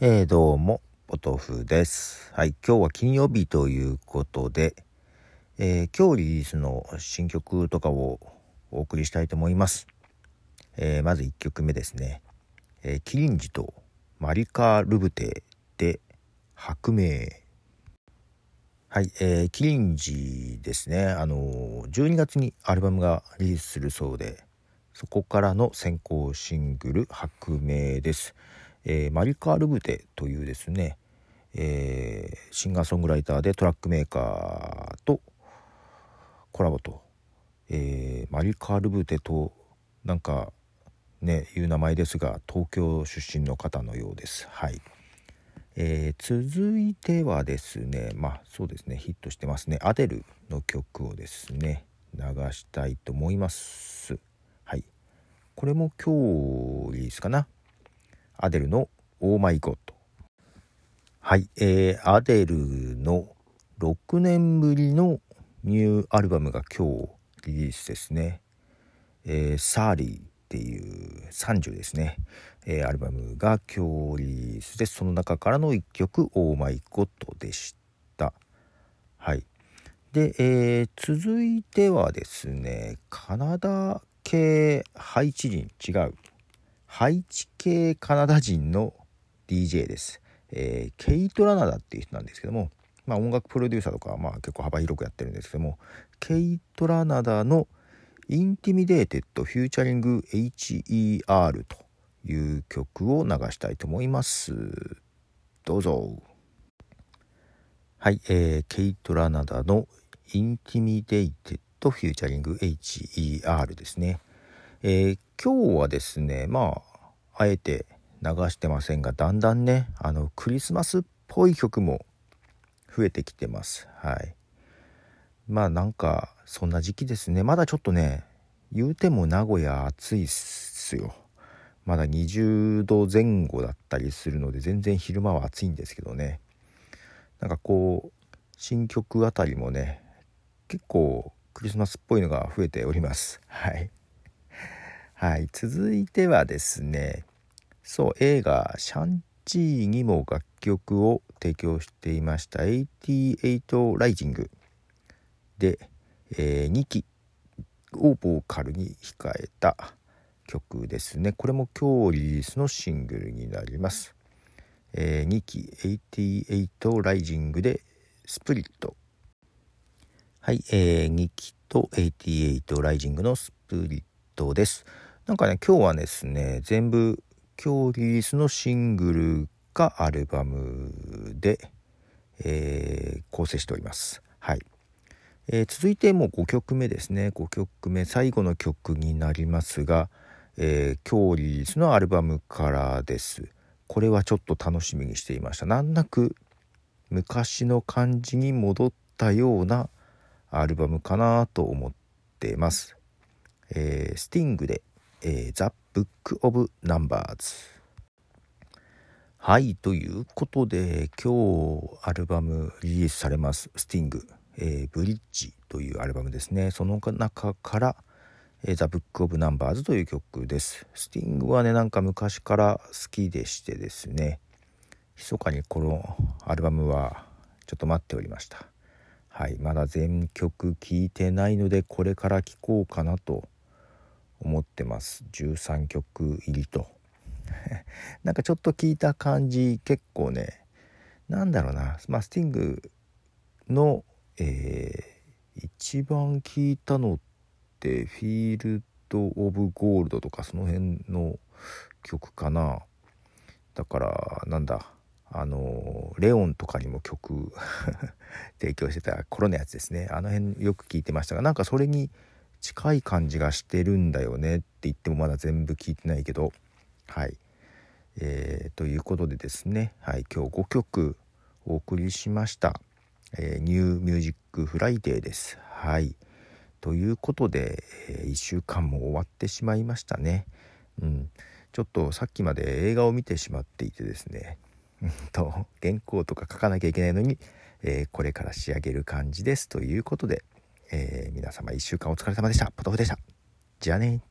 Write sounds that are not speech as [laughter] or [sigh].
えー、どうも、ポトフです。はい、今日は金曜日ということで、えー、今日リリースの新曲とかをお送りしたいと思います。えー、まず1曲目ですね。えー、キリンジとマリカ・ルブテで白明。はい、えー、キリンジですね。あの12月にアルバムがリリースするそうで、そこからの先行シングル「白明」です。えー、マリカ・ルブテというですね、えー、シンガーソングライターでトラックメーカーとコラボと、えー、マリカ・ルブテとなんかねいう名前ですが東京出身の方のようです。はいえー、続いてはですねまあそうですねヒットしてますねアデルの曲をですね流したいと思います。はいこれも今日リリースかなアデルの「Oh My God」はい、えー、アデルの6年ぶりのニューアルバムが今日リリースですね。えー、サーリーっていう30ですね、えー、アルバムが今日リリースでその中からの1曲「Oh My God」でした。はい。で、えー、続いてはですねカナダ系ハイチリン違うハイチ系カナダ人の DJ です。えー、 Kaytranada っていう人なんですけども、まあ、音楽プロデューサーとかまあ結構幅広くやってるんですけどもケイト・ラナダの「インティミデーテッド・フューチャリング HER」という曲を流したいと思います。どうぞ。はい、えー、ケイト・ラナダの「インティミデーテッド・フューチャリング HER」ですね。えー、今日はですねまああえて流してませんがだんだんねあのクリスマスっぽい曲も増えてきてます。はい。まあなんかそんな時期ですね。まだちょっとね言うても名古屋暑いっすよ。まだ20度前後だったりするので全然昼間は暑いんですけどね。なんかこう新曲あたりもね結構クリスマスっぽいのが増えております。はい。はい、続いてはですねそう映画「シャンチー」にも楽曲を提供していました88ライジング。で、えー、2期をボーカルに控えた曲ですね。これも今日リリースのシングルになります、えー、2期88ライジングでスプリット。はい、えー、2期と88ライジングのスプリットです。なんかね今日はですね全部今日リリースのシングルがアルバムで、えー、構成しております。はい、えー、続いてもう5曲目ですね。5曲目最後の曲になりますが、えー、今日リリースのアルバムからです。これはちょっと楽しみにしていました。難なく昔の感じに戻ったようなアルバムかなと思ってます、えー、スティングでえー、ザ・ブック・オブ・ナンバーズ。はい、ということで、今日アルバムリリースされます、スティング、えー、ブリッジというアルバムですね。その中から、えー、ザ・ブック・オブ・ナンバーズという曲です。スティングはね、なんか昔から好きでしてですね、密かにこのアルバムはちょっと待っておりました。はい、まだ全曲聴いてないので、これから聴こうかなと思ってます。13曲入りと。[laughs] なんかちょっと聞いた感じ結構ねなんだろうな、まあ、スティングの、えー、一番聞いたのってフィールド・オブ・ゴールドとかその辺の曲かな。だからなんだあのレオンとかにも曲 [laughs] 提供してた頃のやつですね。あの辺よく聞いてましたがなんかそれに近い感じがしてるんだよねって言ってもまだ全部聞いてないけど。はい、えー、ということでですね、はい、今日5曲お送りしました、えー、 New Music Friday です。はい。ということで、えー、1週間も終わってしまいましたね。うん。ちょっとさっきまで映画を見てしまっていてですね。と原稿とか書かなきゃいけないのに、えー、これから仕上げる感じです。ということでえー、皆様1週間お疲れ様でした。ポトフでした。じゃあね